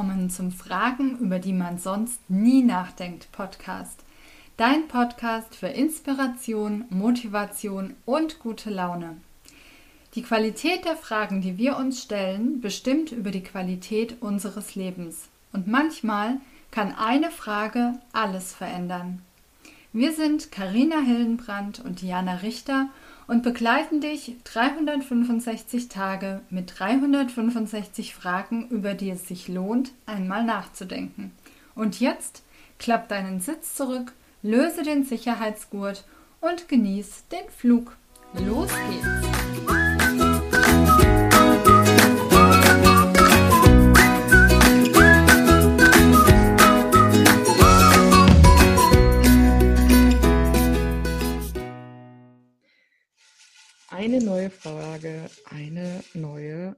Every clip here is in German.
willkommen zum Fragen, über die man sonst nie nachdenkt Podcast. Dein Podcast für Inspiration, Motivation und gute Laune. Die Qualität der Fragen, die wir uns stellen, bestimmt über die Qualität unseres Lebens. Und manchmal kann eine Frage alles verändern. Wir sind Karina Hildenbrand und Diana Richter und begleiten dich 365 Tage mit 365 Fragen, über die es sich lohnt, einmal nachzudenken. Und jetzt klapp deinen Sitz zurück, löse den Sicherheitsgurt und genieß den Flug. Los geht's! Eine neue Frage, eine neue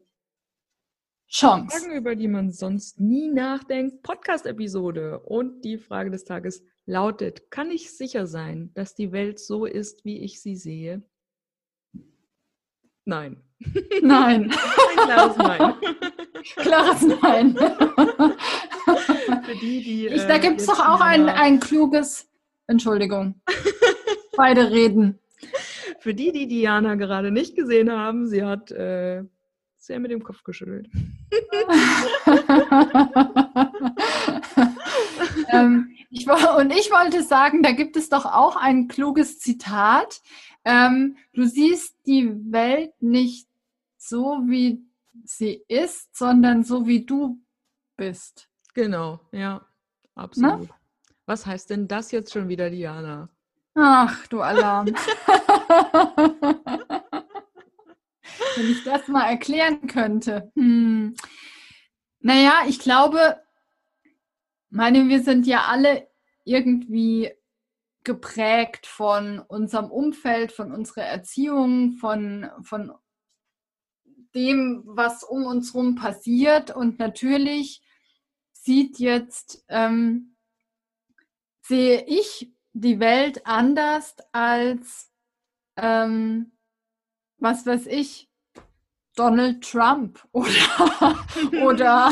Chance. Fragen, über die man sonst nie nachdenkt. Podcast-Episode. Und die Frage des Tages lautet: Kann ich sicher sein, dass die Welt so ist, wie ich sie sehe? Nein. Nein. Ein klares Nein. klares Nein. Für die, die, ich, da gibt es doch auch ein, ein kluges, Entschuldigung, beide reden. Für die, die Diana gerade nicht gesehen haben, sie hat äh, sehr mit dem Kopf geschüttelt. ähm, ich, und ich wollte sagen, da gibt es doch auch ein kluges Zitat. Ähm, du siehst die Welt nicht so, wie sie ist, sondern so, wie du bist. Genau, ja, absolut. Na? Was heißt denn das jetzt schon wieder, Diana? Ach, du Alarm. Wenn ich das mal erklären könnte. Hm. Naja, ich glaube, meine, wir sind ja alle irgendwie geprägt von unserem Umfeld, von unserer Erziehung, von, von dem, was um uns herum passiert. Und natürlich sieht jetzt, ähm, sehe ich die Welt anders als, ähm, was weiß ich, Donald Trump oder, oder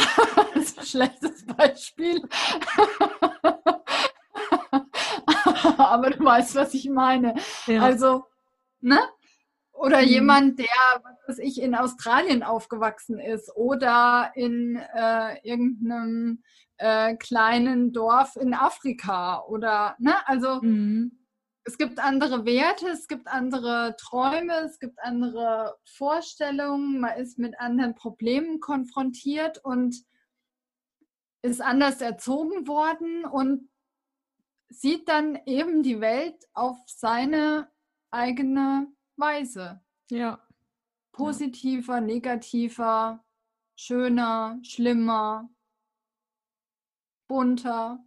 das ist ein schlechtes Beispiel. Aber du weißt, was ich meine. Ja. Also, ne? Oder mhm. jemand, der, was weiß ich, in Australien aufgewachsen ist oder in äh, irgendeinem äh, kleinen Dorf in Afrika oder, ne, also mhm. es gibt andere Werte, es gibt andere Träume, es gibt andere Vorstellungen, man ist mit anderen Problemen konfrontiert und ist anders erzogen worden und sieht dann eben die Welt auf seine eigene Weise. Ja. Positiver, negativer, schöner, schlimmer, bunter.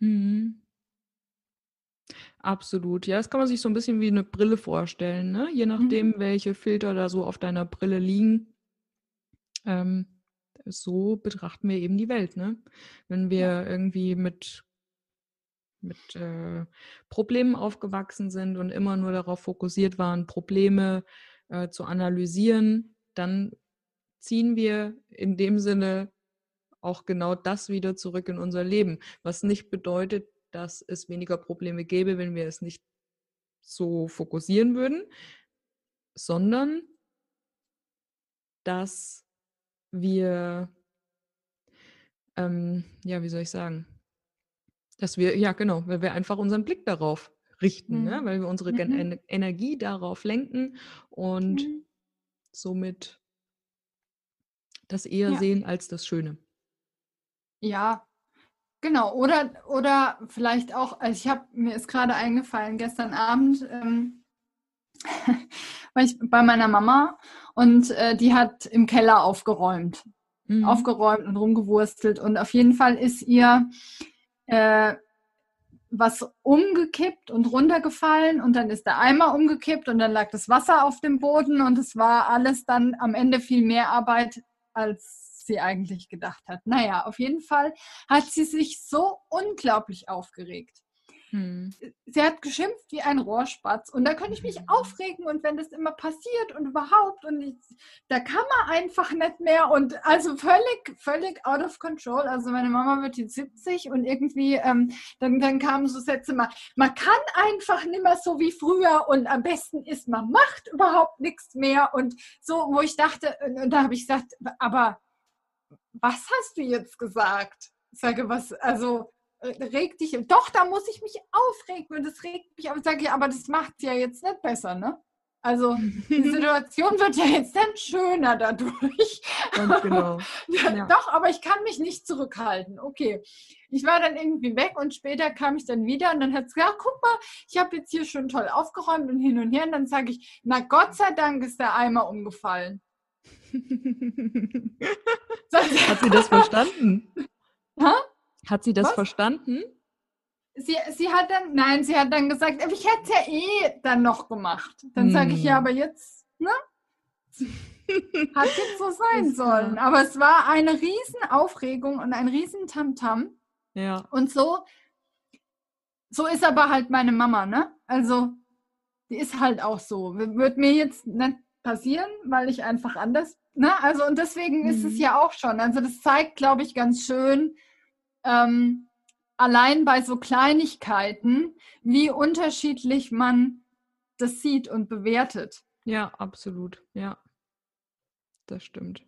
Mhm. Absolut. Ja, das kann man sich so ein bisschen wie eine Brille vorstellen, ne? Je nachdem, mhm. welche Filter da so auf deiner Brille liegen. Ähm, so betrachten wir eben die Welt, ne? Wenn wir ja. irgendwie mit, mit äh, Problemen aufgewachsen sind und immer nur darauf fokussiert waren, Probleme äh, zu analysieren, dann ziehen wir in dem Sinne auch genau das wieder zurück in unser Leben. Was nicht bedeutet, dass es weniger Probleme gäbe, wenn wir es nicht so fokussieren würden, sondern dass wir, ähm, ja, wie soll ich sagen, dass wir, ja, genau, weil wir einfach unseren Blick darauf richten, ne? mhm. ne? weil wir unsere mhm. Energie darauf lenken und mhm. somit das eher ja. sehen als das Schöne. Ja, genau. Oder, oder vielleicht auch, also ich habe, mir ist gerade eingefallen, gestern Abend ähm, war ich bei meiner Mama und äh, die hat im Keller aufgeräumt. Mhm. Aufgeräumt und rumgewurstelt. Und auf jeden Fall ist ihr äh, was umgekippt und runtergefallen und dann ist der Eimer umgekippt und dann lag das Wasser auf dem Boden und es war alles dann am Ende viel mehr Arbeit als sie eigentlich gedacht hat. Naja, auf jeden Fall hat sie sich so unglaublich aufgeregt. hm. sie hat geschimpft wie ein Rohrspatz. Und da könnte ich mich aufregen und wenn das immer passiert und überhaupt und ich, da kann man einfach nicht mehr und also völlig, völlig out of control. Also meine Mama wird jetzt 70 und irgendwie, ähm, dann, dann kamen so Sätze mal, man kann einfach nicht mehr so wie früher und am besten ist, man macht überhaupt nichts mehr und so, wo ich dachte, und da habe ich gesagt, aber was hast du jetzt gesagt? Ich sage, was, also äh, regt dich, doch, da muss ich mich aufregen und das regt mich auf. Ich sage, ja, aber das macht es ja jetzt nicht besser, ne? Also die Situation wird ja jetzt nicht schöner dadurch. Ganz genau. Ja. Doch, aber ich kann mich nicht zurückhalten. Okay. Ich war dann irgendwie weg und später kam ich dann wieder und dann hat es gesagt, ja, guck mal, ich habe jetzt hier schon toll aufgeräumt und hin und her. Und dann sage ich, na Gott sei Dank ist der Eimer umgefallen. Hat sie das verstanden? Ha? Hat sie das Was? verstanden? Sie, sie hat dann, nein, sie hat dann gesagt, ich hätte es ja eh dann noch gemacht. Dann sage ich, ja, hm. aber jetzt, ne? Hat jetzt so sein sollen. Aber es war eine riesen Aufregung und ein riesen Tamtam. Ja. Und so, so ist aber halt meine Mama, ne? Also, die ist halt auch so. Wird mir jetzt nicht passieren, weil ich einfach anders, ne? Also, und deswegen mhm. ist es mhm. ja auch schon. Also, das zeigt, glaube ich, ganz schön, ähm, allein bei so Kleinigkeiten, wie unterschiedlich man das sieht und bewertet. Ja, absolut. Ja, das stimmt.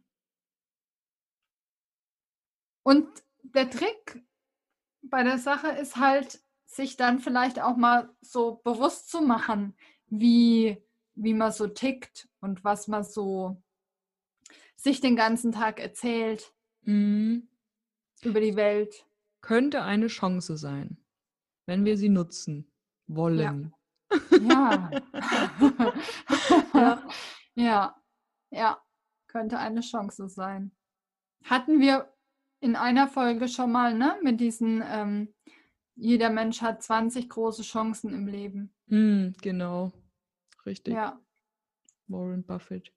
Und der Trick bei der Sache ist halt, sich dann vielleicht auch mal so bewusst zu machen, wie, wie man so tickt und was man so sich den ganzen Tag erzählt. Mhm über die Welt. Könnte eine Chance sein, wenn wir sie nutzen wollen. Ja. ja. ja. ja. könnte eine Chance sein. Hatten wir in einer Folge schon mal, ne, mit diesen, ähm, jeder Mensch hat 20 große Chancen im Leben. Mm, genau. Richtig. Ja. Warren Buffett.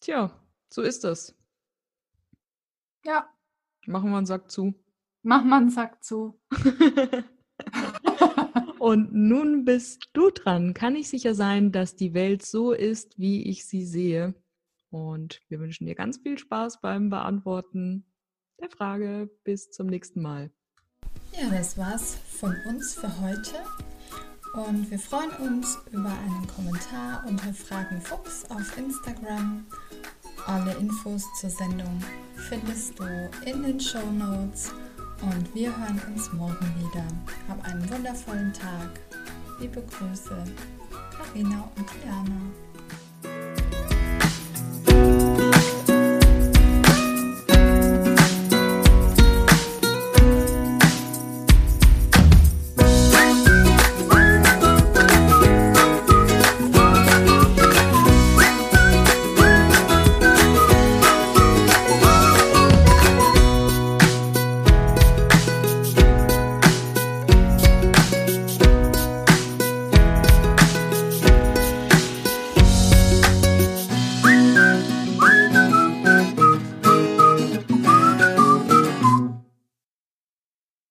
Tja, so ist das. Ja. Machen wir einen Sack zu. Machen wir einen Sack zu. Und nun bist du dran. Kann ich sicher sein, dass die Welt so ist, wie ich sie sehe? Und wir wünschen dir ganz viel Spaß beim Beantworten der Frage. Bis zum nächsten Mal. Ja, das war's von uns für heute. Und wir freuen uns über einen Kommentar unter Fragen Fuchs auf Instagram alle Infos zur Sendung findest du in den Show Notes und wir hören uns morgen wieder. Hab einen wundervollen Tag. Liebe Grüße, Karina und Diana.